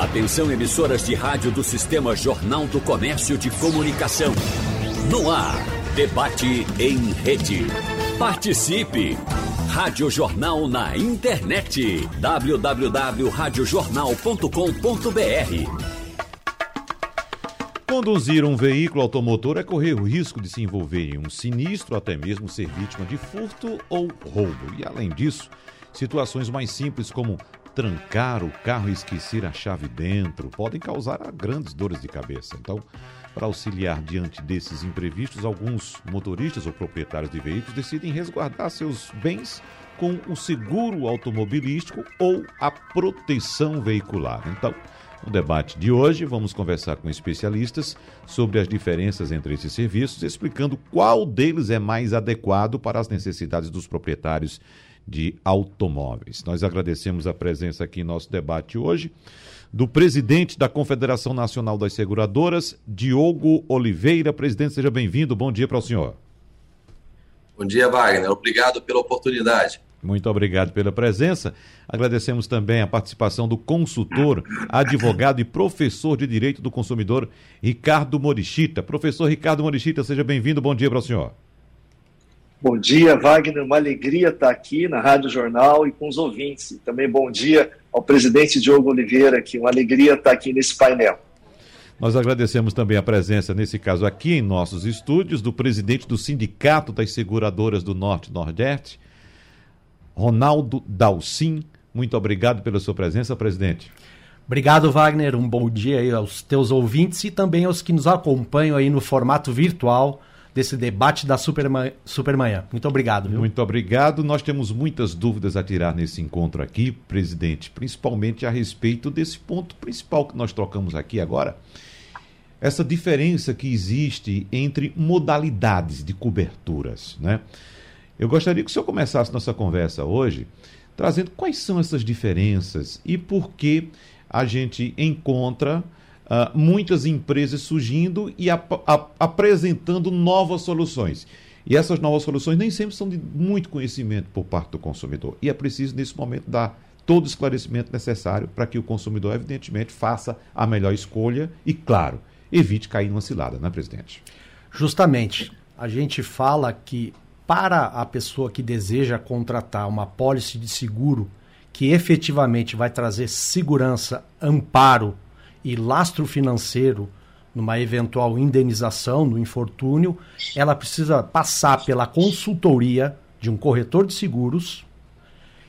Atenção emissoras de rádio do Sistema Jornal do Comércio de Comunicação. No ar, debate em rede. Participe! Rádio Jornal na internet. www.radiojornal.com.br Conduzir um veículo automotor é correr o risco de se envolver em um sinistro, até mesmo ser vítima de furto ou roubo. E além disso, situações mais simples como trancar o carro e esquecer a chave dentro podem causar grandes dores de cabeça. Então, para auxiliar diante desses imprevistos, alguns motoristas ou proprietários de veículos decidem resguardar seus bens com o seguro automobilístico ou a proteção veicular. Então, no debate de hoje, vamos conversar com especialistas sobre as diferenças entre esses serviços, explicando qual deles é mais adequado para as necessidades dos proprietários de automóveis. Nós agradecemos a presença aqui em nosso debate hoje do presidente da Confederação Nacional das Seguradoras, Diogo Oliveira. Presidente, seja bem-vindo. Bom dia para o senhor. Bom dia, Wagner. Obrigado pela oportunidade. Muito obrigado pela presença. Agradecemos também a participação do consultor, advogado e professor de Direito do Consumidor, Ricardo Morichita. Professor Ricardo Morichita, seja bem-vindo. Bom dia para o senhor. Bom dia, Wagner. Uma alegria estar aqui na Rádio Jornal e com os ouvintes. Também bom dia ao presidente Diogo Oliveira, aqui. Uma alegria estar aqui nesse painel. Nós agradecemos também a presença, nesse caso aqui em nossos estúdios, do presidente do Sindicato das Seguradoras do Norte e Nordeste, Ronaldo Dalcin. Muito obrigado pela sua presença, presidente. Obrigado, Wagner. Um bom dia aí aos teus ouvintes e também aos que nos acompanham aí no formato virtual desse debate da Supermanhã. Supermanhã. Muito obrigado. Viu? Muito obrigado. Nós temos muitas dúvidas a tirar nesse encontro aqui, presidente, principalmente a respeito desse ponto principal que nós trocamos aqui agora. Essa diferença que existe entre modalidades de coberturas, né? Eu gostaria que o senhor começasse nossa conversa hoje trazendo quais são essas diferenças e por que a gente encontra Uh, muitas empresas surgindo e ap ap apresentando novas soluções. E essas novas soluções nem sempre são de muito conhecimento por parte do consumidor. E é preciso, nesse momento, dar todo o esclarecimento necessário para que o consumidor, evidentemente, faça a melhor escolha e, claro, evite cair numa cilada, não é, presidente? Justamente. A gente fala que para a pessoa que deseja contratar uma pólice de seguro que efetivamente vai trazer segurança, amparo e lastro financeiro numa eventual indenização no infortúnio, ela precisa passar pela consultoria de um corretor de seguros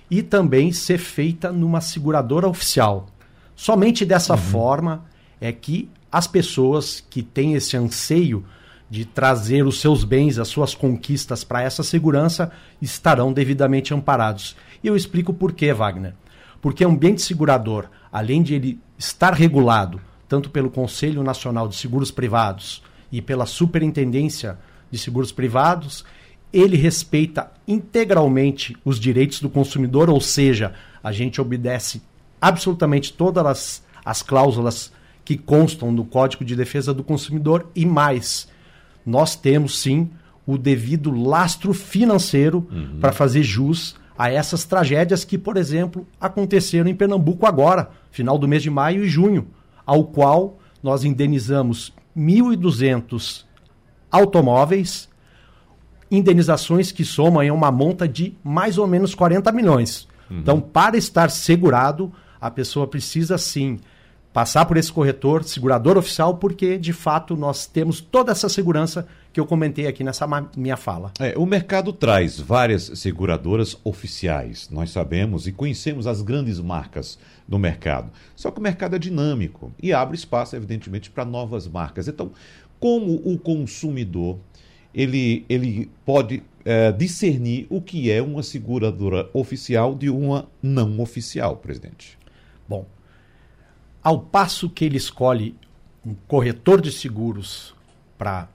e também ser feita numa seguradora oficial. Somente dessa uhum. forma é que as pessoas que têm esse anseio de trazer os seus bens, as suas conquistas para essa segurança, estarão devidamente amparados. E eu explico por quê, Wagner. Porque o ambiente segurador, além de ele estar regulado tanto pelo Conselho Nacional de Seguros Privados e pela Superintendência de Seguros Privados, ele respeita integralmente os direitos do consumidor, ou seja, a gente obedece absolutamente todas as, as cláusulas que constam no Código de Defesa do Consumidor e mais, nós temos sim o devido lastro financeiro uhum. para fazer jus a essas tragédias que, por exemplo, aconteceram em Pernambuco agora, final do mês de maio e junho, ao qual nós indenizamos 1.200 automóveis, indenizações que somam em uma monta de mais ou menos 40 milhões. Uhum. Então, para estar segurado, a pessoa precisa sim passar por esse corretor, segurador oficial, porque de fato nós temos toda essa segurança que eu comentei aqui nessa minha fala. É, o mercado traz várias seguradoras oficiais, nós sabemos e conhecemos as grandes marcas do mercado. Só que o mercado é dinâmico e abre espaço, evidentemente, para novas marcas. Então, como o consumidor ele, ele pode é, discernir o que é uma seguradora oficial de uma não oficial, presidente? Bom, ao passo que ele escolhe um corretor de seguros para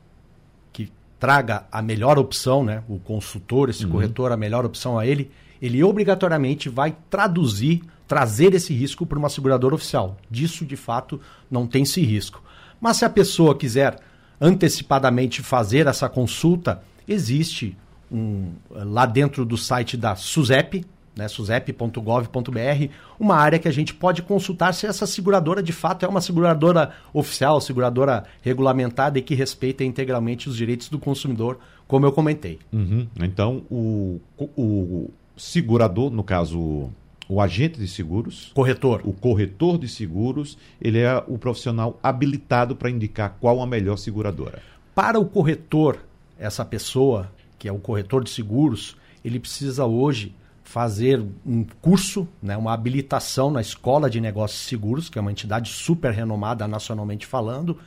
traga a melhor opção, né? o consultor, esse uhum. corretor, a melhor opção a ele, ele obrigatoriamente vai traduzir, trazer esse risco para uma seguradora oficial. Disso, de fato, não tem esse risco. Mas se a pessoa quiser antecipadamente fazer essa consulta, existe um, lá dentro do site da SUSEP, né, susep.gov.br, uma área que a gente pode consultar se essa seguradora de fato é uma seguradora oficial, seguradora regulamentada e que respeita integralmente os direitos do consumidor, como eu comentei. Uhum. Então, o, o segurador, no caso o agente de seguros, corretor, o corretor de seguros, ele é o profissional habilitado para indicar qual a melhor seguradora. Para o corretor, essa pessoa que é o corretor de seguros, ele precisa hoje fazer um curso, né, uma habilitação na Escola de Negócios Seguros, que é uma entidade super renomada nacionalmente falando,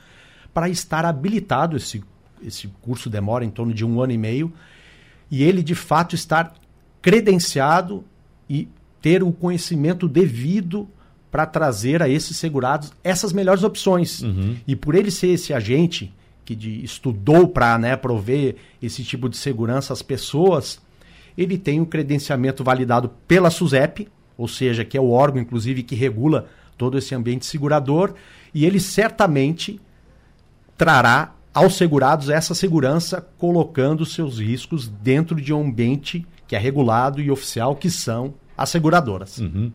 para estar habilitado. Esse, esse curso demora em torno de um ano e meio, e ele de fato estar credenciado e ter o conhecimento devido para trazer a esses segurados essas melhores opções. Uhum. E por ele ser esse agente que de, estudou para né, prover esse tipo de segurança às pessoas, ele tem um credenciamento validado pela SUSEP, ou seja, que é o órgão, inclusive, que regula todo esse ambiente segurador, e ele certamente trará aos segurados essa segurança, colocando seus riscos dentro de um ambiente que é regulado e oficial, que são as seguradoras. Uhum.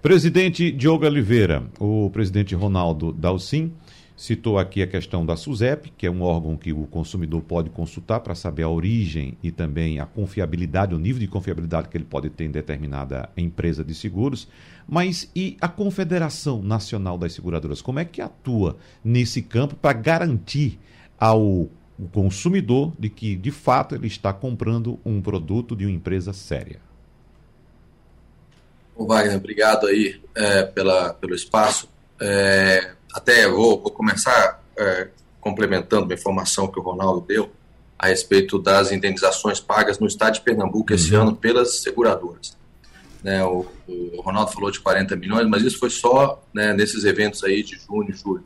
Presidente Diogo Oliveira, o presidente Ronaldo Dalcin citou aqui a questão da SUSEP, que é um órgão que o consumidor pode consultar para saber a origem e também a confiabilidade, o nível de confiabilidade que ele pode ter em determinada empresa de seguros. Mas e a Confederação Nacional das Seguradoras? Como é que atua nesse campo para garantir ao consumidor de que, de fato, ele está comprando um produto de uma empresa séria? Ô Wagner, obrigado aí é, pela, pelo espaço. É, até vou, vou começar é, complementando uma informação que o Ronaldo deu a respeito das indenizações pagas no estado de Pernambuco esse uhum. ano pelas seguradoras. Né, o, o, Ronaldo falou de 40 milhões, mas isso foi só né, nesses eventos aí de junho e julho.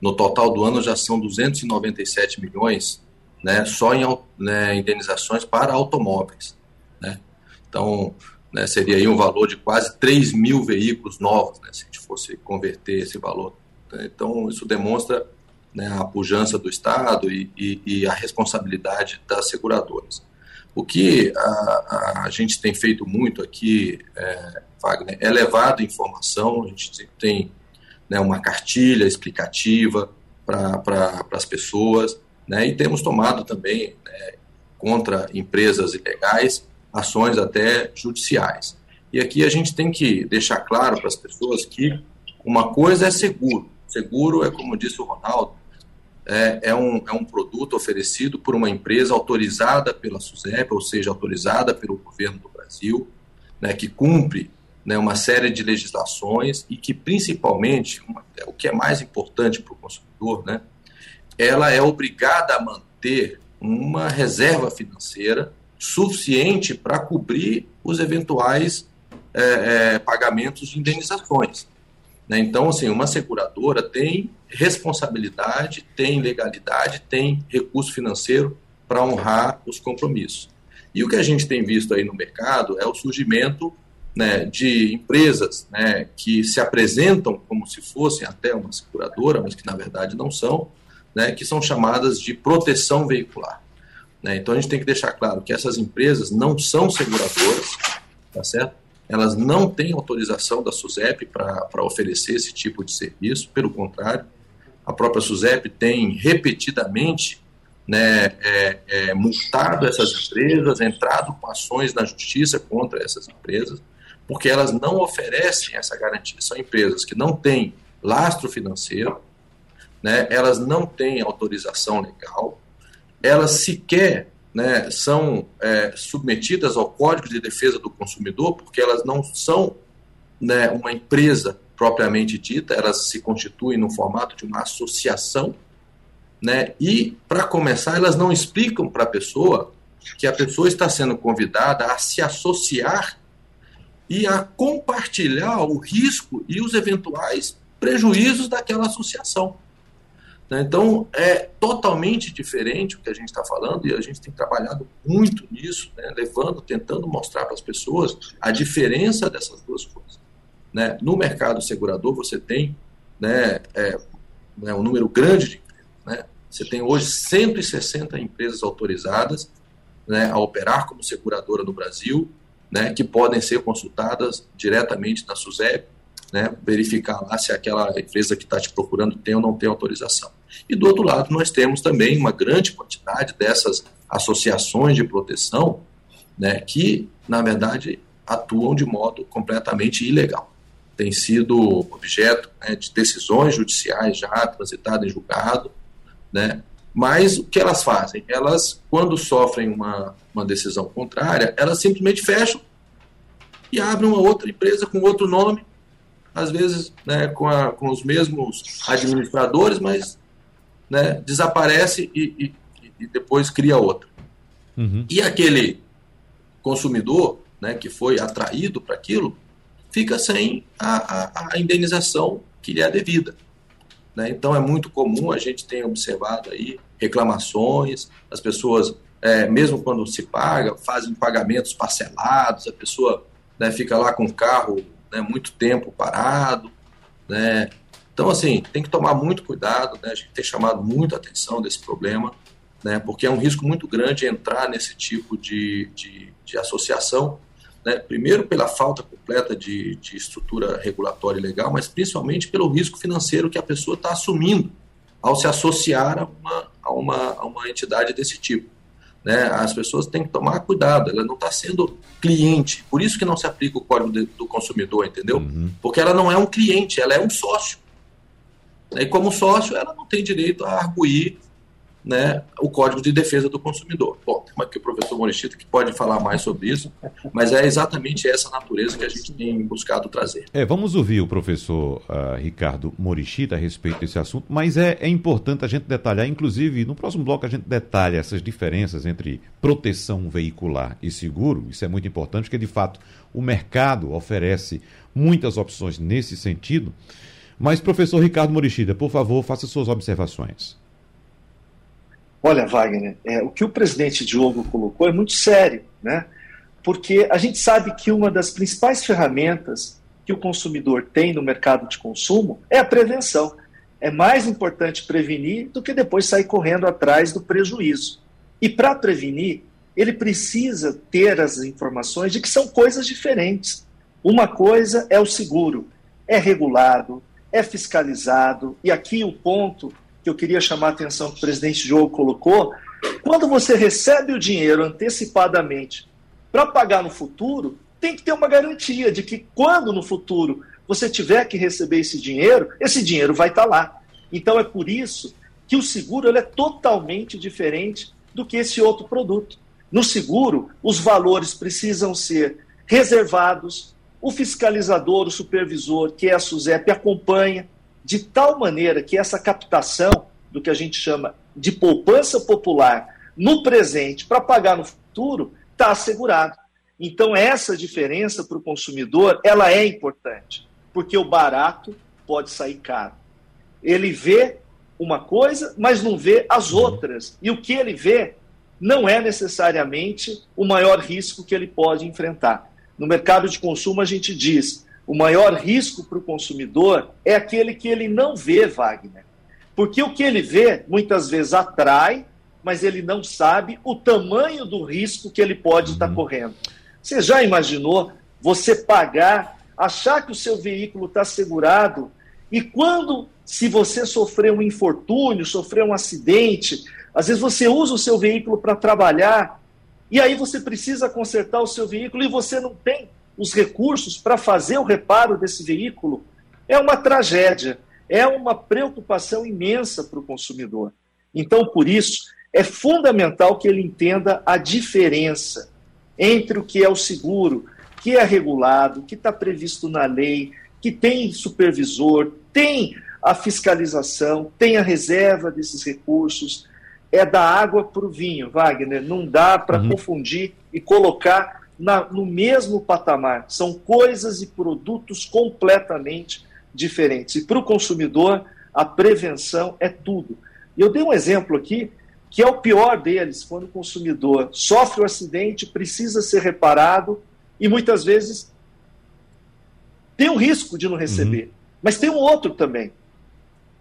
No total do ano já são 297 milhões né, só em né, indenizações para automóveis. Né? Então, né, seria aí um valor de quase 3 mil veículos novos, né, se a gente fosse converter esse valor. Então, isso demonstra né, a pujança do Estado e, e, e, a responsabilidade das seguradoras. O que a, a gente tem feito muito aqui, é, Wagner, é levado informação, a gente tem né, uma cartilha explicativa para pra, as pessoas, né, e temos tomado também né, contra empresas ilegais ações até judiciais. E aqui a gente tem que deixar claro para as pessoas que uma coisa é seguro. Seguro é, como disse o Ronaldo, é, é, um, é um produto oferecido por uma empresa autorizada pela SUSEP, ou seja, autorizada pelo governo do Brasil, né, que cumpre né, uma série de legislações e que, principalmente, uma, é, o que é mais importante para o consumidor, né, ela é obrigada a manter uma reserva financeira suficiente para cobrir os eventuais é, é, pagamentos de indenizações. Né? Então, assim, uma seguradora tem responsabilidade, tem legalidade, tem recurso financeiro para honrar os compromissos. E o que a gente tem visto aí no mercado é o surgimento né, de empresas né, que se apresentam como se fossem até uma seguradora, mas que na verdade não são, né, que são chamadas de proteção veicular. Né? Então a gente tem que deixar claro que essas empresas não são seguradoras, tá certo? Elas não têm autorização da SUSEP para oferecer esse tipo de serviço, pelo contrário, a própria SUSEP tem repetidamente né, é, é, multado essas empresas, entrado com ações na justiça contra essas empresas, porque elas não oferecem essa garantia. São empresas que não têm lastro financeiro, né, elas não têm autorização legal, elas sequer né, são é, submetidas ao Código de Defesa do Consumidor, porque elas não são né, uma empresa propriamente dita, elas se constituem no formato de uma associação, né, e, para começar, elas não explicam para a pessoa que a pessoa está sendo convidada a se associar e a compartilhar o risco e os eventuais prejuízos daquela associação. Né? Então, é totalmente diferente o que a gente está falando e a gente tem trabalhado muito nisso, né? levando, tentando mostrar para as pessoas a diferença dessas duas coisas. Né? No mercado segurador, você tem né, é, né, um número grande de empresas. Né? Você tem hoje 160 empresas autorizadas né, a operar como seguradora no Brasil, né, que podem ser consultadas diretamente na SUSEP, né, verificar lá se aquela empresa que está te procurando tem ou não tem autorização. E do outro lado, nós temos também uma grande quantidade dessas associações de proteção né, que, na verdade, atuam de modo completamente ilegal. Tem sido objeto né, de decisões judiciais já transitadas em julgado, né, mas o que elas fazem? Elas, quando sofrem uma, uma decisão contrária, elas simplesmente fecham e abrem uma outra empresa com outro nome, às vezes né, com, a, com os mesmos administradores, mas né, desaparece e, e, e, depois cria outra. Uhum. E aquele consumidor né, que foi atraído para aquilo fica sem a, a, a indenização que lhe é devida. Né? Então é muito comum, a gente tem observado aí reclamações, as pessoas, é, mesmo quando se paga, fazem pagamentos parcelados, a pessoa né, fica lá com o carro né, muito tempo parado. Né? Então, assim, tem que tomar muito cuidado, né? a gente tem chamado muito a atenção desse problema, né? porque é um risco muito grande entrar nesse tipo de, de, de associação, né? primeiro pela falta completa de, de estrutura regulatória e legal, mas principalmente pelo risco financeiro que a pessoa está assumindo ao se associar a uma, a uma, a uma entidade desse tipo. Né? As pessoas têm que tomar cuidado, ela não está sendo cliente, por isso que não se aplica o código do consumidor, entendeu? Uhum. Porque ela não é um cliente, ela é um sócio. E como sócio, ela não tem direito a arguir né, o Código de Defesa do Consumidor. Bom, tem aqui o professor Morichita que pode falar mais sobre isso, mas é exatamente essa natureza que a gente tem buscado trazer. É, vamos ouvir o professor uh, Ricardo Morichita a respeito desse assunto, mas é, é importante a gente detalhar, inclusive no próximo bloco a gente detalha essas diferenças entre proteção veicular e seguro, isso é muito importante, porque de fato o mercado oferece muitas opções nesse sentido. Mas, professor Ricardo Morichida, por favor, faça suas observações. Olha, Wagner, é, o que o presidente Diogo colocou é muito sério, né? Porque a gente sabe que uma das principais ferramentas que o consumidor tem no mercado de consumo é a prevenção. É mais importante prevenir do que depois sair correndo atrás do prejuízo. E para prevenir, ele precisa ter as informações de que são coisas diferentes. Uma coisa é o seguro, é regulado, é fiscalizado, e aqui o ponto que eu queria chamar a atenção que o presidente Diogo colocou, quando você recebe o dinheiro antecipadamente para pagar no futuro, tem que ter uma garantia de que quando no futuro você tiver que receber esse dinheiro, esse dinheiro vai estar tá lá. Então é por isso que o seguro é totalmente diferente do que esse outro produto. No seguro, os valores precisam ser reservados, o fiscalizador, o supervisor, que é a SUSEP, acompanha de tal maneira que essa captação do que a gente chama de poupança popular no presente para pagar no futuro está assegurado. Então essa diferença para o consumidor ela é importante, porque o barato pode sair caro. Ele vê uma coisa, mas não vê as uhum. outras. E o que ele vê não é necessariamente o maior risco que ele pode enfrentar. No mercado de consumo, a gente diz: o maior risco para o consumidor é aquele que ele não vê, Wagner. Porque o que ele vê muitas vezes atrai, mas ele não sabe o tamanho do risco que ele pode estar uhum. correndo. Você já imaginou você pagar, achar que o seu veículo está segurado e quando, se você sofrer um infortúnio, sofrer um acidente, às vezes você usa o seu veículo para trabalhar e aí você precisa consertar o seu veículo e você não tem os recursos para fazer o reparo desse veículo, é uma tragédia, é uma preocupação imensa para o consumidor. Então, por isso, é fundamental que ele entenda a diferença entre o que é o seguro, que é regulado, que está previsto na lei, que tem supervisor, tem a fiscalização, tem a reserva desses recursos, é da água para o vinho, Wagner. Não dá para uhum. confundir e colocar na, no mesmo patamar. São coisas e produtos completamente diferentes. E para o consumidor, a prevenção é tudo. E eu dei um exemplo aqui, que é o pior deles, quando o consumidor sofre o um acidente, precisa ser reparado e muitas vezes tem o risco de não receber. Uhum. Mas tem um outro também,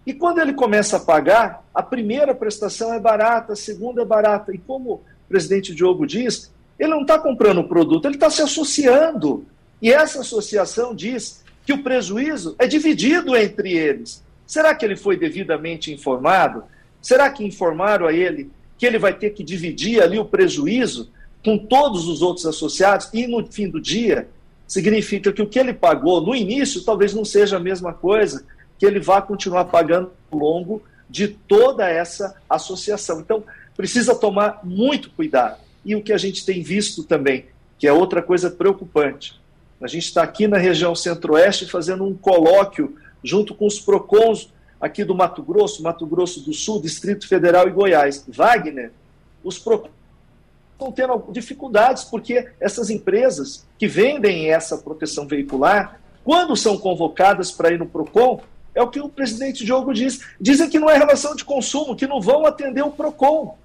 e quando ele começa a pagar, a primeira prestação é barata, a segunda é barata. E como o presidente Diogo diz, Ele não está comprando o produto, ele está se associando. E essa associação diz que o prejuízo é dividido entre eles. Será que ele foi devidamente informado? Será que informaram a ele que ele vai ter que dividir ali o prejuízo com todos os outros associados? E no fim do dia, significa que o que ele pagou no início talvez não seja a mesma coisa que ele vá continuar pagando ao longo de toda essa associação. Então, precisa tomar muito cuidado. E o que a gente tem visto também, que é outra coisa preocupante. A gente está aqui na região centro-oeste fazendo um colóquio junto com os PROCONs aqui do Mato Grosso, Mato Grosso do Sul, Distrito Federal e Goiás. Wagner, os PROCONs estão tendo dificuldades porque essas empresas que vendem essa proteção veicular, quando são convocadas para ir no PROCON, é o que o presidente Diogo diz. Dizem que não é relação de consumo, que não vão atender o PROCON.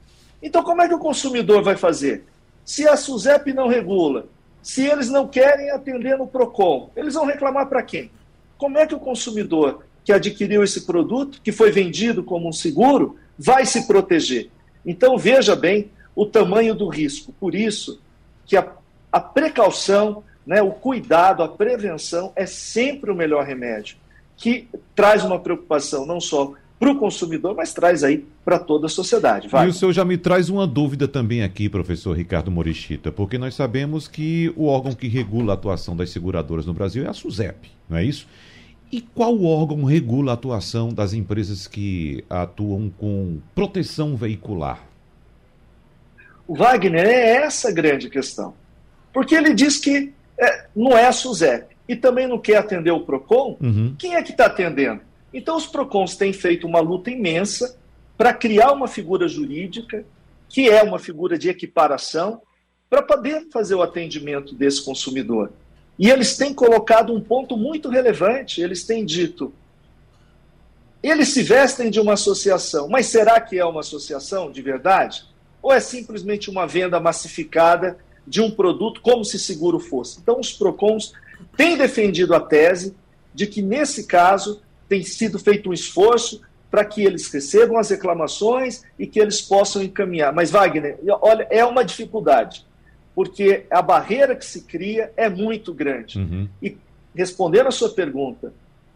Então, como é que o consumidor vai fazer? Se a SUSEP não regula, se eles não querem atender no PROCON, eles vão reclamar para quem? Como é que o consumidor que adquiriu esse produto, que foi vendido como um seguro, vai se proteger? Então, veja bem o tamanho do risco. Por isso que a, a precaução, né, o cuidado, a prevenção é sempre o melhor remédio, que traz uma preocupação não só para o consumidor, mas traz aí para toda a sociedade. Vai. E o senhor já me traz uma dúvida também aqui, professor Ricardo Morichita, porque nós sabemos que o órgão que regula a atuação das seguradoras no Brasil é a SUSEP, não é isso? E qual órgão regula a atuação das empresas que atuam com proteção veicular? O Wagner é essa a grande questão. Porque ele diz que é, não é a SUSEP e também não quer atender o PROCON. Uhum. Quem é que está atendendo? Então, os PROCONs têm feito uma luta imensa para criar uma figura jurídica, que é uma figura de equiparação, para poder fazer o atendimento desse consumidor. E eles têm colocado um ponto muito relevante: eles têm dito. Eles se vestem de uma associação, mas será que é uma associação de verdade? Ou é simplesmente uma venda massificada de um produto como se seguro fosse? Então, os PROCONs têm defendido a tese de que, nesse caso, tem sido feito um esforço para que eles recebam as reclamações e que eles possam encaminhar. Mas, Wagner, olha, é uma dificuldade, porque a barreira que se cria é muito grande. Uhum. E respondendo a sua pergunta,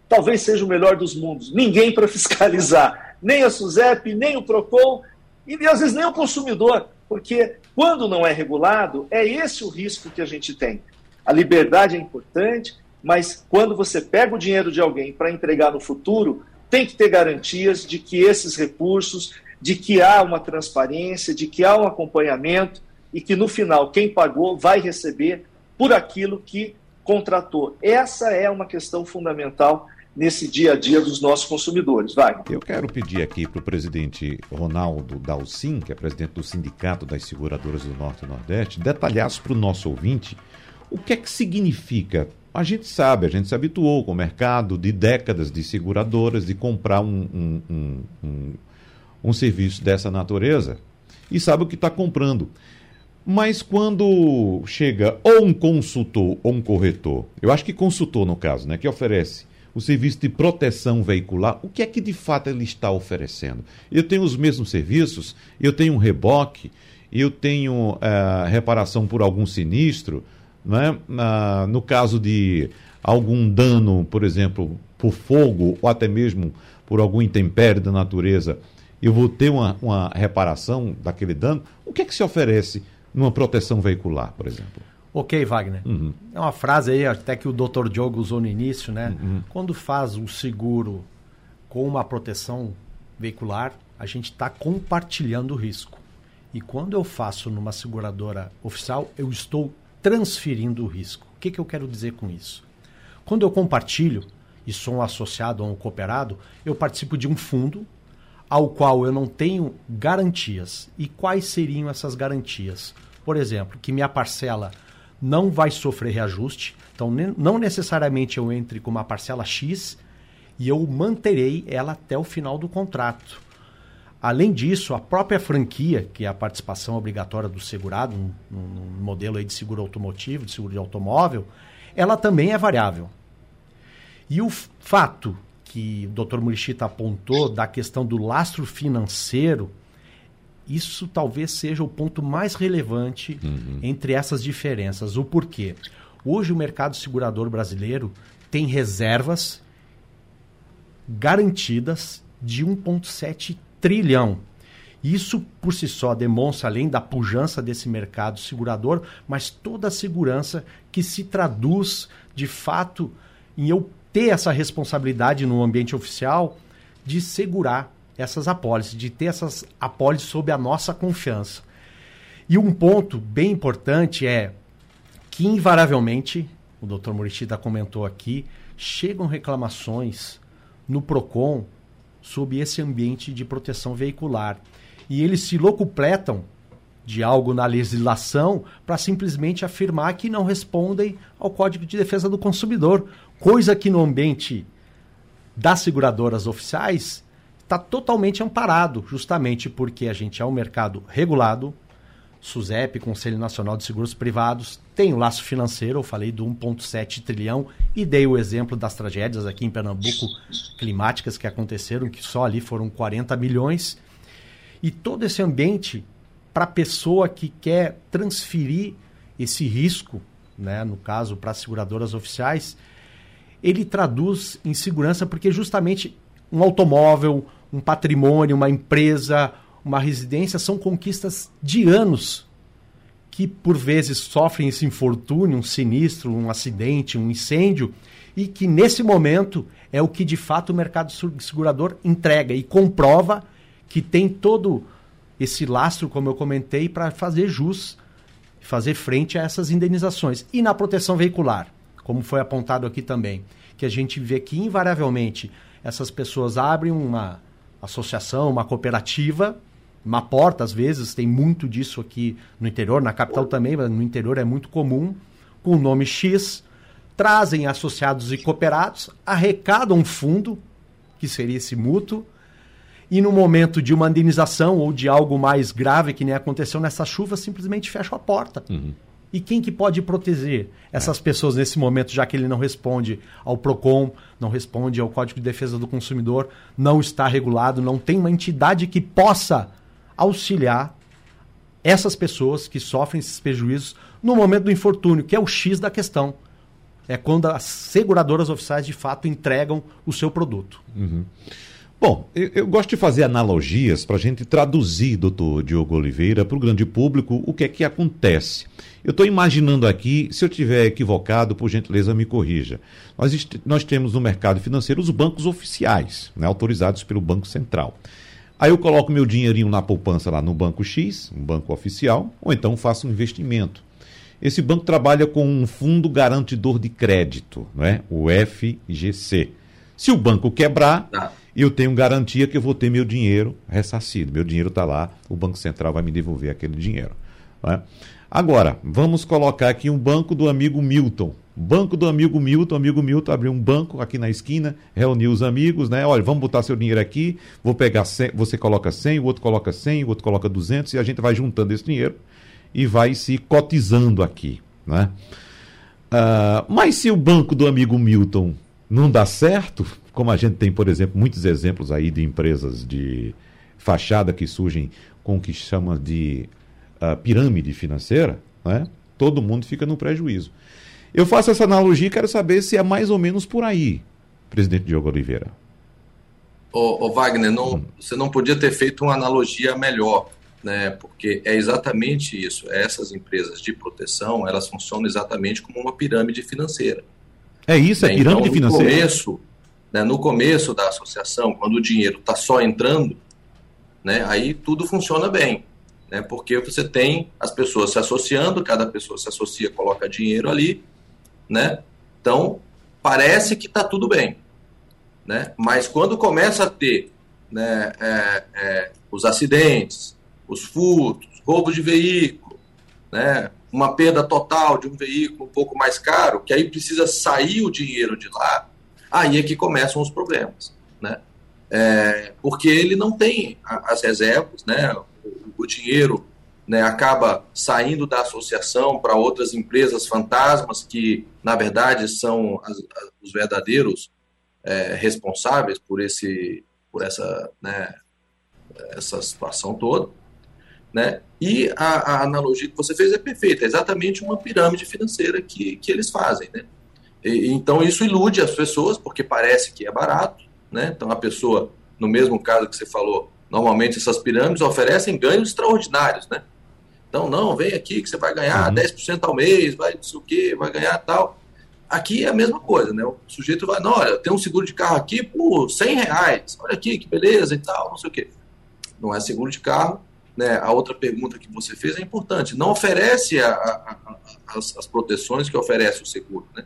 talvez seja o melhor dos mundos. Ninguém para fiscalizar, nem a SUSEP, nem o PROCON, e às vezes nem o consumidor, porque quando não é regulado, é esse o risco que a gente tem. A liberdade é importante, mas quando você pega o dinheiro de alguém para entregar no futuro, tem que ter garantias de que esses recursos, de que há uma transparência, de que há um acompanhamento e que no final quem pagou vai receber por aquilo que contratou. Essa é uma questão fundamental nesse dia a dia dos nossos consumidores. Vai. Eu quero pedir aqui para o presidente Ronaldo Dalcin, que é presidente do Sindicato das Seguradoras do Norte e Nordeste, detalhasse para o nosso ouvinte o que é que significa a gente sabe, a gente se habituou com o mercado de décadas de seguradoras, de comprar um, um, um, um, um serviço dessa natureza e sabe o que está comprando. Mas quando chega ou um consultor ou um corretor, eu acho que consultor no caso, né, que oferece o serviço de proteção veicular, o que é que de fato ele está oferecendo? Eu tenho os mesmos serviços, eu tenho um reboque, eu tenho uh, reparação por algum sinistro, né? Ah, no caso de algum dano, por exemplo, por fogo ou até mesmo por algum intempério da natureza, eu vou ter uma, uma reparação daquele dano, o que é que se oferece numa proteção veicular, por exemplo? Ok, Wagner. Uhum. É uma frase aí até que o Dr. Diogo usou no início, né? Uhum. Quando faz um seguro com uma proteção veicular, a gente está compartilhando o risco. E quando eu faço numa seguradora oficial, eu estou transferindo o risco. O que, que eu quero dizer com isso? Quando eu compartilho e sou um associado ou um cooperado, eu participo de um fundo ao qual eu não tenho garantias. E quais seriam essas garantias? Por exemplo, que minha parcela não vai sofrer reajuste, então não necessariamente eu entre com uma parcela X e eu manterei ela até o final do contrato. Além disso, a própria franquia, que é a participação obrigatória do segurado, um, um modelo aí de seguro automotivo, de seguro de automóvel, ela também é variável. E o fato que o Dr. Murichita apontou da questão do lastro financeiro, isso talvez seja o ponto mais relevante uhum. entre essas diferenças. O porquê? Hoje o mercado segurador brasileiro tem reservas garantidas de 1,7 trilhão. Isso por si só demonstra, além da pujança desse mercado segurador, mas toda a segurança que se traduz de fato em eu ter essa responsabilidade no ambiente oficial de segurar essas apólices, de ter essas apólices sob a nossa confiança. E um ponto bem importante é que, invariavelmente, o Dr. Morishida comentou aqui, chegam reclamações no PROCON sob esse ambiente de proteção veicular. E eles se locupletam de algo na legislação para simplesmente afirmar que não respondem ao Código de Defesa do Consumidor, coisa que no ambiente das seguradoras oficiais está totalmente amparado, justamente porque a gente é um mercado regulado, SUSEP, Conselho Nacional de Seguros Privados, tem o laço financeiro, eu falei do 1,7 trilhão e dei o exemplo das tragédias aqui em Pernambuco climáticas que aconteceram, que só ali foram 40 milhões. E todo esse ambiente para a pessoa que quer transferir esse risco, né, no caso para as seguradoras oficiais, ele traduz em segurança porque justamente um automóvel, um patrimônio, uma empresa, uma residência são conquistas de anos que por vezes sofrem esse infortúnio, um sinistro, um acidente, um incêndio e que nesse momento é o que de fato o mercado segurador entrega e comprova que tem todo esse lastro, como eu comentei, para fazer jus, fazer frente a essas indenizações. E na proteção veicular, como foi apontado aqui também, que a gente vê que invariavelmente essas pessoas abrem uma associação, uma cooperativa, uma porta às vezes, tem muito disso aqui no interior, na capital também, mas no interior é muito comum, com o nome X, trazem associados e cooperados, arrecadam um fundo, que seria esse mútuo, e no momento de uma indenização ou de algo mais grave que nem aconteceu nessa chuva, simplesmente fecha a porta. Uhum. E quem que pode proteger essas é. pessoas nesse momento, já que ele não responde ao PROCON, não responde ao Código de Defesa do Consumidor, não está regulado, não tem uma entidade que possa auxiliar essas pessoas que sofrem esses prejuízos no momento do infortúnio, que é o X da questão. É quando as seguradoras oficiais de fato entregam o seu produto. Uhum. Bom, eu, eu, gosto de fazer analogias para a gente traduzir, doutor Diogo Oliveira, para o grande público o que é que acontece. Eu estou imaginando aqui, se eu estiver equivocado, por gentileza me corrija. Nós, nós temos no mercado financeiro os bancos oficiais, né, autorizados pelo Banco Central. Aí eu coloco meu dinheirinho na poupança lá no banco X, um banco oficial, ou então faço um investimento. Esse banco trabalha com um fundo garantidor de crédito, né, o FGC. Se o banco quebrar, tá eu tenho garantia que eu vou ter meu dinheiro ressarcido. Meu dinheiro está lá, o Banco Central vai me devolver aquele dinheiro. Né? Agora, vamos colocar aqui um banco do amigo Milton. Banco do amigo Milton, amigo Milton abriu um banco aqui na esquina, reuniu os amigos, né? Olha, vamos botar seu dinheiro aqui, vou pegar 100, você coloca 100, o outro coloca 100, o outro coloca 200 e a gente vai juntando esse dinheiro e vai se cotizando aqui, né? Uh, mas se o banco do amigo Milton não dá certo, como a gente tem, por exemplo, muitos exemplos aí de empresas de fachada que surgem com o que chama de uh, pirâmide financeira, né? todo mundo fica no prejuízo. Eu faço essa analogia e quero saber se é mais ou menos por aí, presidente Diogo Oliveira. Ô, ô Wagner, não, hum. você não podia ter feito uma analogia melhor, né? porque é exatamente isso. Essas empresas de proteção, elas funcionam exatamente como uma pirâmide financeira. É isso, é né? pirâmide então, financeira? No começo, né, no começo da associação, quando o dinheiro está só entrando, né, aí tudo funciona bem. Né, porque você tem as pessoas se associando, cada pessoa se associa, coloca dinheiro ali, né? Então, parece que está tudo bem. Né? Mas quando começa a ter né, é, é, os acidentes, os furtos, roubo de veículo, né, uma perda total de um veículo um pouco mais caro, que aí precisa sair o dinheiro de lá, aí é que começam os problemas, né? É, porque ele não tem as reservas, né? O, dinheiro né, acaba saindo da associação para outras empresas fantasmas que, na verdade, são as, as, os verdadeiros é, responsáveis por esse, por essa, né, essa situação toda. Né? E a, a, analogia que você fez é perfeita, é exatamente uma pirâmide financeira que, que eles fazem. Né? E, então isso ilude as pessoas, porque parece que é barato. Né? Então a pessoa, no mesmo caso que você falou, normalmente essas pirâmides oferecem ganhos extraordinários. Né? Então, não, vem aqui que você vai ganhar uhum. 10% ao mês, vai não sei o quê, vai ganhar tal. Aqui é a mesma coisa, né? O sujeito vai, não, olha, tem um seguro de carro aqui por 100 reais, olha aqui que beleza e tal, não sei o quê. Não é seguro de carro, né? A outra pergunta que você fez é importante, não oferece a, a, a, as, as, proteções que oferece o seguro, né?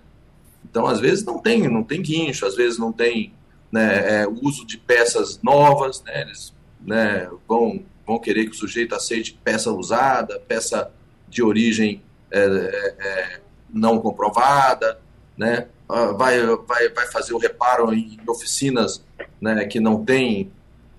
Então, às vezes não tem, não tem guincho, às vezes não tem né, é, uso de peças novas, né? Eles né, vão, vão querer que o sujeito aceite peça usada, peça de origem é, é, é não comprovada, né? Ah, vai, vai, vai fazer o reparo em oficinas né, que não têm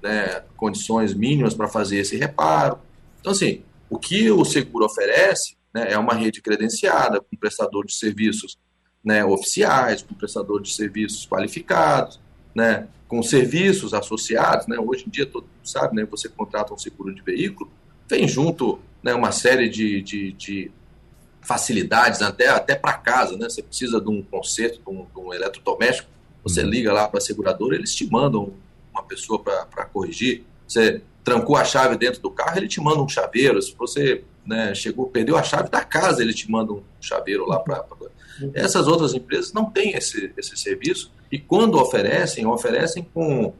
né, condições mínimas para fazer esse reparo. Então, assim, o que o seguro oferece né, é uma rede credenciada, com prestador de serviços né, oficiais, com prestador de serviços qualificados, né, com serviços associados. Né, hoje em dia, todo mundo sabe, né, você contrata um seguro de veículo, vem junto né, uma série de, de, de facilidades até, até para casa, né? Você precisa de um conserto, de um, de um eletrodoméstico, você uhum. liga lá para a seguradora, eles te mandam uma pessoa para corrigir. Você trancou a chave dentro do carro, ele te manda um chaveiro. Se você né, chegou, perdeu a chave da casa, ele te manda um chaveiro lá para. Essas outras empresas não têm esse, esse serviço e quando oferecem, oferecem com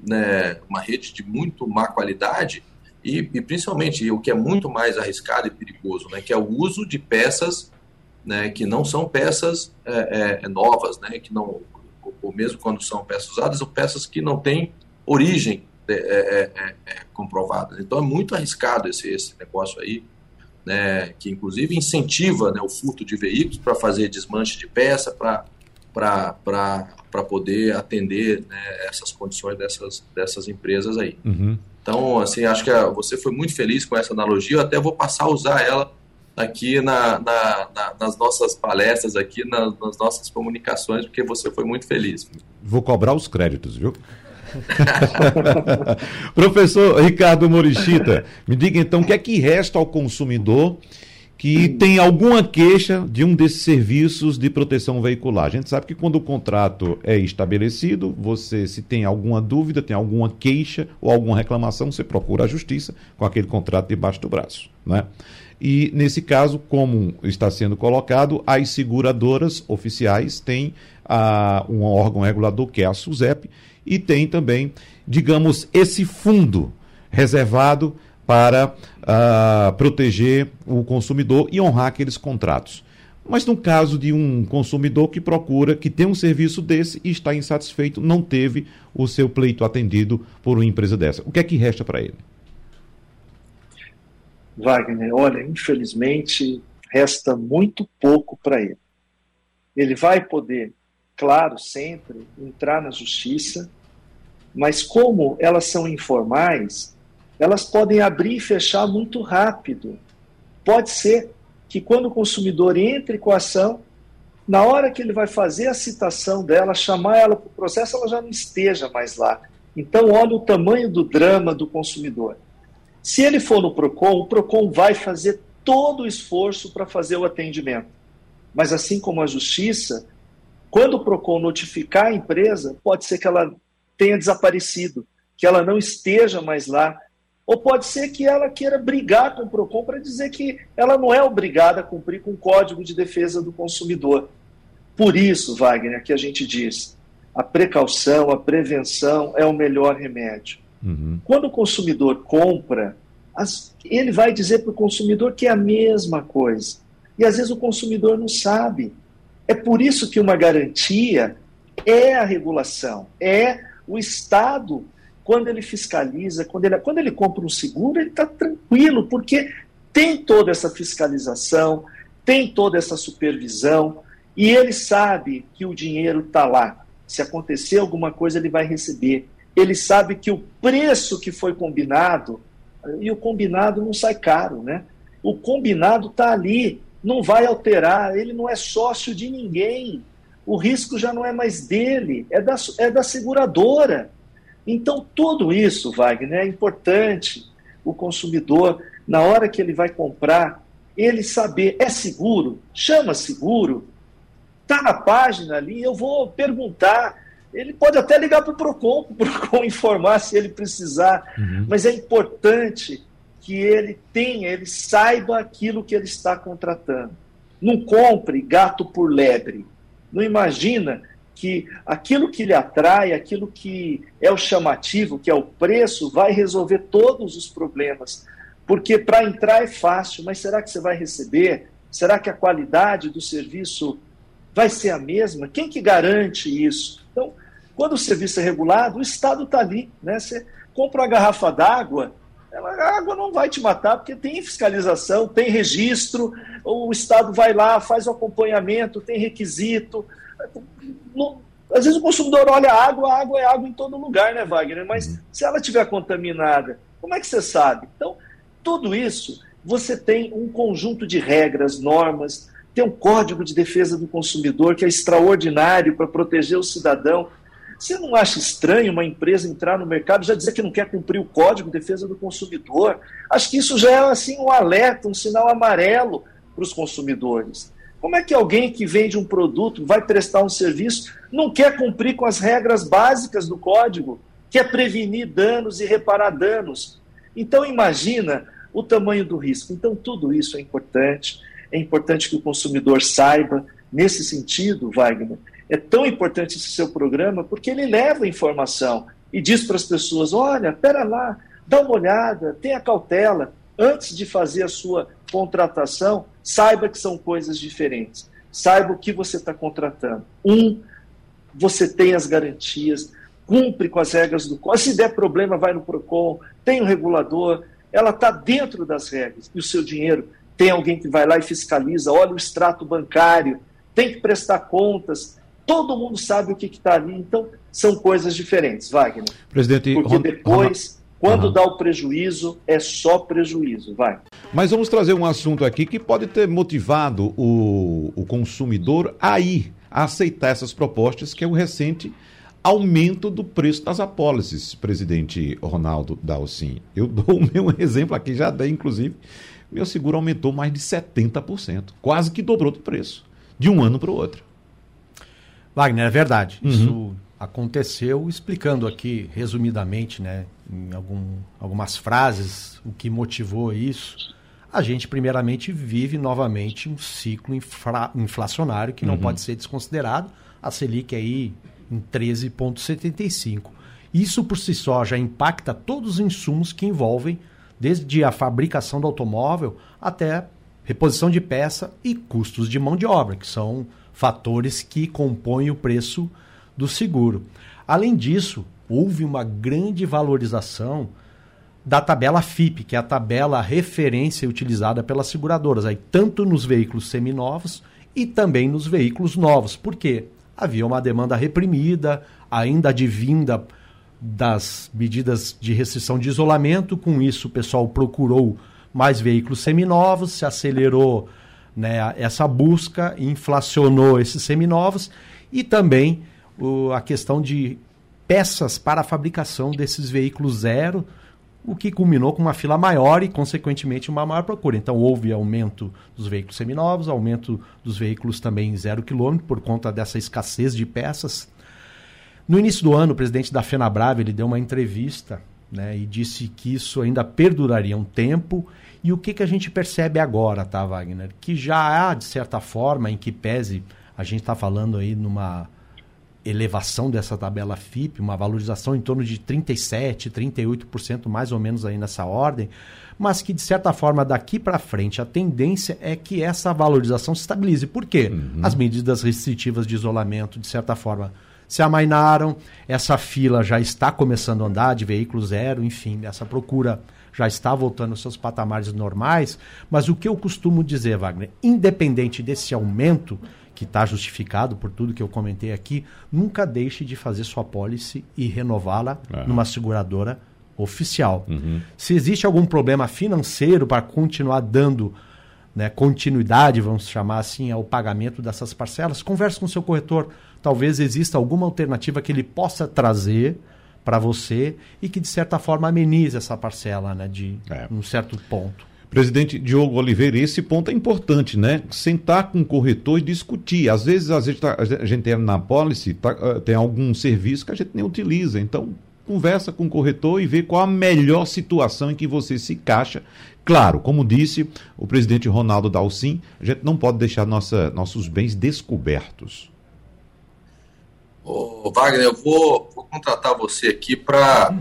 né, uma rede de muito má qualidade e, e, principalmente o que é muito mais arriscado e perigoso, né, que é o uso de peças né, que não são peças é, é, novas, né, que não, ou mesmo quando são peças usadas, são peças que não têm origem é, é, é, é comprovada. Então é muito arriscado esse, esse negócio aí, né, que inclusive incentiva né, o furto de veículos para fazer desmanche de peça, para poder atender né, essas condições dessas, dessas empresas aí. Uhum. Então, assim, acho que você foi muito feliz com essa analogia. Eu até vou passar a usar ela aqui na, na, na, nas nossas palestras, aqui na, nas nossas comunicações, porque você foi muito feliz. Vou cobrar os créditos, viu? Professor Ricardo Morichita, me diga então o que é que resta ao consumidor que tem alguma queixa de um desses serviços de proteção veicular. A gente sabe que quando o contrato é estabelecido, você, se tem alguma dúvida, tem alguma queixa ou alguma reclamação, você procura a justiça com aquele contrato debaixo do braço. Né? E, nesse caso, como está sendo colocado, as seguradoras oficiais têm ah, um órgão regulador, que é a SUSEP, e tem também, digamos, esse fundo reservado para uh, proteger o consumidor e honrar aqueles contratos. Mas no caso de um consumidor que procura, que tem um serviço desse e está insatisfeito, não teve o seu pleito atendido por uma empresa dessa, o que é que resta para ele? Wagner, olha, infelizmente resta muito pouco para ele. Ele vai poder, claro, sempre entrar na justiça, mas como elas são informais, elas podem abrir e fechar muito rápido. Pode ser que quando o consumidor entre com a ação, na hora que ele vai fazer a citação dela, chamar ela para o processo, ela já não esteja mais lá. Então, olha o tamanho do drama do consumidor. Se ele for no PROCON, o PROCON vai fazer todo o esforço para fazer o atendimento. Mas, assim como a justiça, quando o PROCON notificar a empresa, pode ser que ela tenha desaparecido, que ela não esteja mais lá, ou pode ser que ela queira brigar com o PROCON para dizer que ela não é obrigada a cumprir com o Código de Defesa do Consumidor. Por isso, Wagner, que a gente diz, a precaução, a prevenção é o melhor remédio. Uhum. Quando o consumidor compra, ele vai dizer para o consumidor que é a mesma coisa. E às vezes o consumidor não sabe. É por isso que uma garantia é a regulação, é o Estado quando ele fiscaliza, quando ele, quando ele compra um seguro, ele está tranquilo, porque tem toda essa fiscalização, tem toda essa supervisão, e ele sabe que o dinheiro está lá. Se acontecer alguma coisa, ele vai receber. Ele sabe que o preço que foi combinado, e o combinado não sai caro, né? O combinado está ali, não vai alterar, ele não é sócio de ninguém. O risco já não é mais dele, é da, é da seguradora. Então, tudo isso, Wagner, é importante o consumidor, na hora que ele vai comprar, ele saber, é seguro? Chama seguro? Está na página ali, eu vou perguntar. Ele pode até ligar para o PROCON, para o PROCON informar se ele precisar, uhum. mas é importante que ele tenha, ele saiba aquilo que ele está contratando. Não compre gato por lebre. Não imagina que aquilo que lhe atrai, aquilo que é o chamativo, que é o preço, vai resolver todos os problemas. Porque para entrar é fácil, mas será que você vai receber? Será que a qualidade do serviço vai ser a mesma? Quem que garante isso? Então, quando o serviço é regulado, o Estado está ali. Né? Você compra uma garrafa d'água, a água não vai te matar, porque tem fiscalização, tem registro, o Estado vai lá, faz o acompanhamento, tem requisito. às vezes o consumidor olha a água, a água é água em todo lugar, né, Wagner? Mas uhum. se ela estiver contaminada, como é que você sabe? Então, tudo isso, você tem um conjunto de regras, normas, tem um código de defesa do consumidor que é extraordinário para proteger o cidadão. Você não acha estranho uma empresa entrar no mercado e já dizer que não quer cumprir o código de defesa do consumidor? Acho que isso já é assim um alerta, um sinal amarelo para os consumidores. Como é que alguém que vende um produto, vai prestar um serviço, não quer cumprir com as regras básicas do código, quer prevenir danos e reparar danos? Então imagina o tamanho do risco. Então, tudo isso é importante. É importante que o consumidor saiba. Nesse sentido, Wagner, é tão importante esse seu programa porque ele leva informação e diz para as pessoas: olha, pera lá, dá uma olhada, tenha cautela. Antes de fazer a sua contratação, saiba que são coisas diferentes. Saiba o que você está contratando. Um, você tem as garantias, cumpre com as regras do código. Se der problema, vai no PROCON, tem o um regulador, ela está dentro das regras. E o seu dinheiro tem alguém que vai lá e fiscaliza, olha o extrato bancário, tem que prestar contas, todo mundo sabe o que está ali. Então, são coisas diferentes, Wagner. Presidente, Porque depois, quando uhum. dá o prejuízo, é só prejuízo, vai. Mas vamos trazer um assunto aqui que pode ter motivado o, o consumidor a ir, a aceitar essas propostas, que é o recente aumento do preço das apólices, presidente Ronaldo Dalcin. Eu dou o meu exemplo aqui, já dei, inclusive. Meu seguro aumentou mais de 70%, quase que dobrou de preço, de um ano para o outro. Wagner, é verdade. Uhum. Isso aconteceu, explicando aqui resumidamente, né, em algum, algumas frases, o que motivou isso. A gente, primeiramente, vive novamente um ciclo infra, inflacionário que não uhum. pode ser desconsiderado. A Selic aí em 13,75. Isso por si só já impacta todos os insumos que envolvem, desde a fabricação do automóvel até reposição de peça e custos de mão de obra, que são fatores que compõem o preço do seguro. Além disso, houve uma grande valorização da tabela FIP, que é a tabela referência utilizada pelas seguradoras, aí, tanto nos veículos seminovos e também nos veículos novos. Por quê? havia uma demanda reprimida, ainda advinda das medidas de restrição de isolamento. Com isso, o pessoal procurou mais veículos seminovos, se acelerou né, essa busca, inflacionou esses seminovos e também o, a questão de peças para a fabricação desses veículos zero o que culminou com uma fila maior e, consequentemente, uma maior procura. Então, houve aumento dos veículos seminovos, aumento dos veículos também zero quilômetro, por conta dessa escassez de peças. No início do ano, o presidente da FenaBrave ele deu uma entrevista né, e disse que isso ainda perduraria um tempo. E o que, que a gente percebe agora, tá, Wagner? Que já há, de certa forma, em que pese, a gente está falando aí numa elevação dessa tabela FIP, uma valorização em torno de 37, 38% mais ou menos aí nessa ordem, mas que de certa forma daqui para frente a tendência é que essa valorização se estabilize. Por quê? Uhum. As medidas restritivas de isolamento de certa forma se amainaram, essa fila já está começando a andar de veículo zero, enfim, essa procura já está voltando aos seus patamares normais, mas o que eu costumo dizer, Wagner, independente desse aumento, que está justificado por tudo que eu comentei aqui, nunca deixe de fazer sua pólice e renová-la é. numa seguradora oficial. Uhum. Se existe algum problema financeiro para continuar dando né, continuidade, vamos chamar assim, ao pagamento dessas parcelas, converse com o seu corretor. Talvez exista alguma alternativa que ele possa trazer para você e que de certa forma ameniza essa parcela, né, de é. um certo ponto. Presidente Diogo Oliveira, esse ponto é importante, né? Sentar com o corretor e discutir. Às vezes, às vezes tá, a gente entra na policy, tá, ah, tem algum serviço que a gente nem utiliza. Então, conversa com o corretor e vê qual a melhor situação em que você se encaixa. Claro, como disse o presidente Ronaldo Dalcin, a gente não pode deixar nossa, nossos bens descobertos. Ô, Wagner, eu vou, vou contratar você aqui para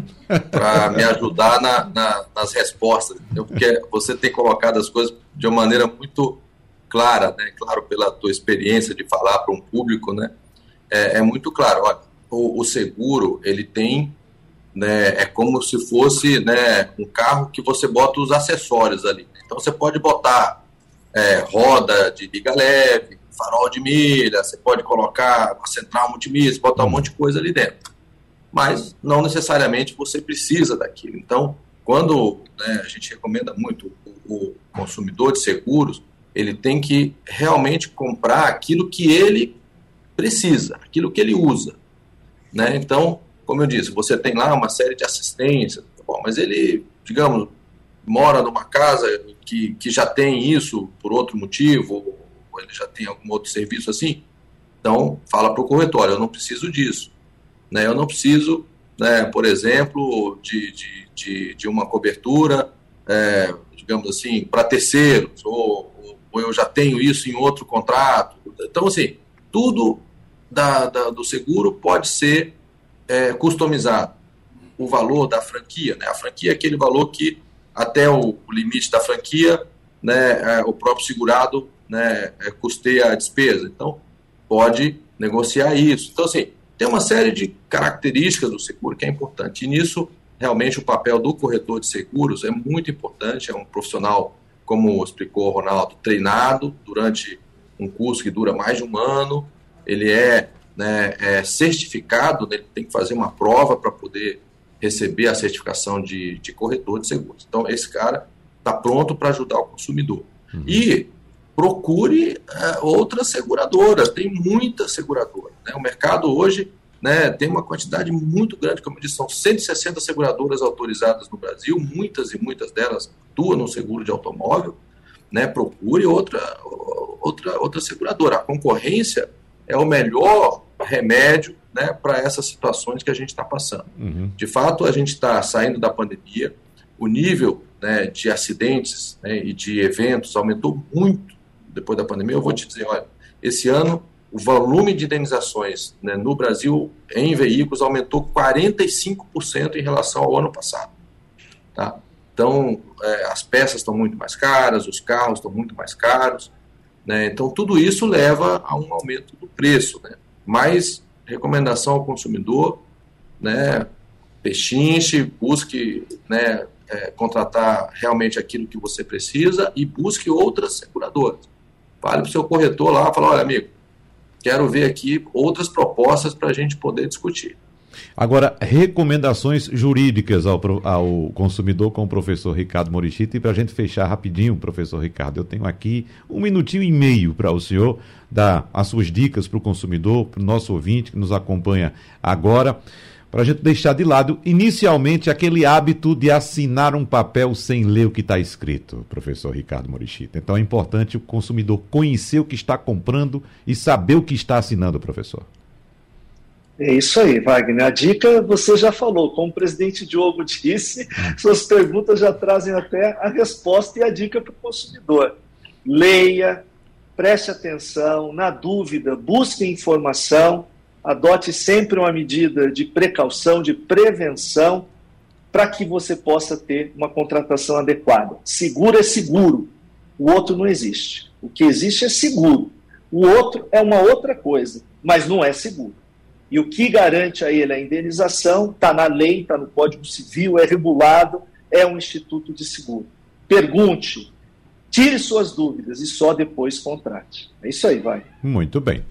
me ajudar na, na, nas respostas, entendeu? porque você tem colocado as coisas de uma maneira muito clara, né? claro, pela tua experiência de falar para um público, né? é, é muito claro. Olha, o, o, seguro, ele tem, né, é como se fosse né, um carro que você bota os acessórios ali. Então, você pode botar é, roda de liga leve, farol de milha, você pode colocar uma central multimídia, botar um monte de coisa ali dentro. Mas não necessariamente você precisa daquilo. Então, quando né, a gente recomenda muito o, o consumidor de seguros, ele tem que realmente comprar aquilo que ele precisa, aquilo que ele usa. Né? Então, como eu disse, você tem lá uma série de assistências, bom, mas ele, digamos, mora numa casa que, que já tem isso por outro motivo, ou ele já tem algum outro serviço assim, então fala para o corretor, eu não preciso disso. Né? Eu não preciso, né, por exemplo, de, de, de, de uma cobertura, é, digamos assim, para terceiros, ou, ou, eu já tenho isso em outro contrato. Então, assim, tudo da, da do seguro pode ser é, customizado. O valor da franquia, né? a franquia é aquele valor que até o, limite da franquia, né, é, o próprio segurado né, é, custeia a despesa. Então, pode negociar isso. Então, assim, tem uma série de características do seguro que é importante. E nisso, realmente, o papel do corretor de seguros é muito importante. É um profissional, como explicou o Ronaldo, treinado durante um curso que dura mais de um ano. Ele é, né, é certificado, né, ele tem que fazer uma prova para poder receber a certificação de, de corretor de seguros. Então, esse cara está pronto para ajudar o consumidor. Uhum. E procure é, outras seguradoras, tem muitas seguradoras. Né? O mercado hoje né, tem uma quantidade muito grande, como eu disse, são 160 seguradoras autorizadas no Brasil, muitas e muitas delas atuam no seguro de automóvel. Né? Procure outra, outra, outra seguradora. A concorrência é o melhor remédio né, para essas situações que a gente está passando. Uhum. De fato, a gente está saindo da pandemia, o nível né, de acidentes né, e de eventos aumentou muito depois da pandemia, eu vou te dizer, olha, esse ano o volume de indenizações né, no Brasil em veículos aumentou 45% em relação ao ano passado. Tá? Então, é, as peças estão muito mais caras, os carros estão muito mais caros, né? então tudo isso leva a um aumento do preço. Né? Mas, recomendação ao consumidor, né, pechinche, busque né, é, contratar realmente aquilo que você precisa e busque outras seguradoras. Fale para o seu corretor lá, fala, olha, amigo, quero ver aqui outras propostas para a gente poder discutir. Agora, recomendações jurídicas ao, ao consumidor com o professor Ricardo Morichita. E para a gente fechar rapidinho, professor Ricardo, eu tenho aqui um minutinho e meio para o senhor dar as suas dicas para o consumidor, para o nosso ouvinte que nos acompanha agora para a gente deixar de lado inicialmente aquele hábito de assinar um papel sem ler o que está escrito, professor Ricardo Morichita. Então é importante o consumidor conhecer o que está comprando e saber o que está assinando, professor. É isso aí, Wagner. A dica você já falou. Como o presidente Diogo disse, suas perguntas já trazem até a resposta e a dica para o consumidor. Leia, preste atenção, na dúvida, busque informação adote sempre uma medida de precaução, de prevenção, para que você possa ter uma contratação adequada. Seguro é seguro, o outro não existe. O que existe é seguro. O outro é uma outra coisa, mas não é seguro. E o que garante a ele a indenização está na lei, está no Código Civil, é regulado, é um instituto de seguro. Pergunte, tire suas dúvidas e só depois contrate. É isso aí, vai. Muito bem.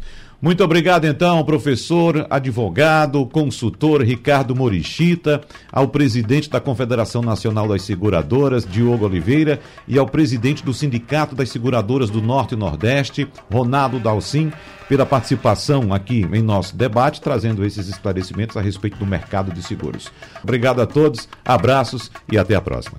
Muito obrigado, então, professor, advogado, consultor Ricardo Morichita, ao presidente da Confederação Nacional das Seguradoras, Diogo Oliveira, e ao presidente do Sindicato das Seguradoras do Norte e Nordeste, Ronaldo Dalcin, pela participação aqui em nosso debate, trazendo esses esclarecimentos a respeito do mercado de seguros. Obrigado a todos, abraços e até a próxima.